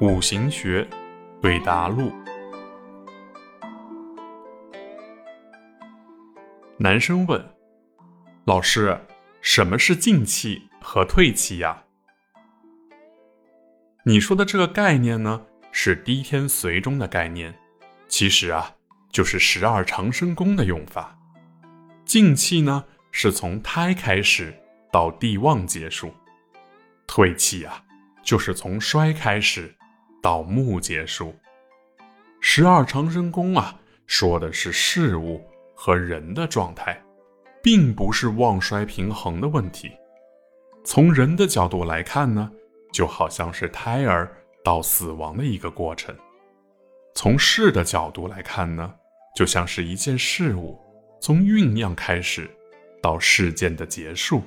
五行学对答录。男生问：“老师，什么是进气和退气呀？”你说的这个概念呢，是滴天髓中的概念，其实啊，就是十二长生宫的用法。进气呢，是从胎开始到地旺结束；退气啊，就是从衰开始到木结束。十二长生宫啊，说的是事物和人的状态，并不是旺衰平衡的问题。从人的角度来看呢，就好像是胎儿到死亡的一个过程；从事的角度来看呢，就像是一件事物。从酝酿开始，到事件的结束。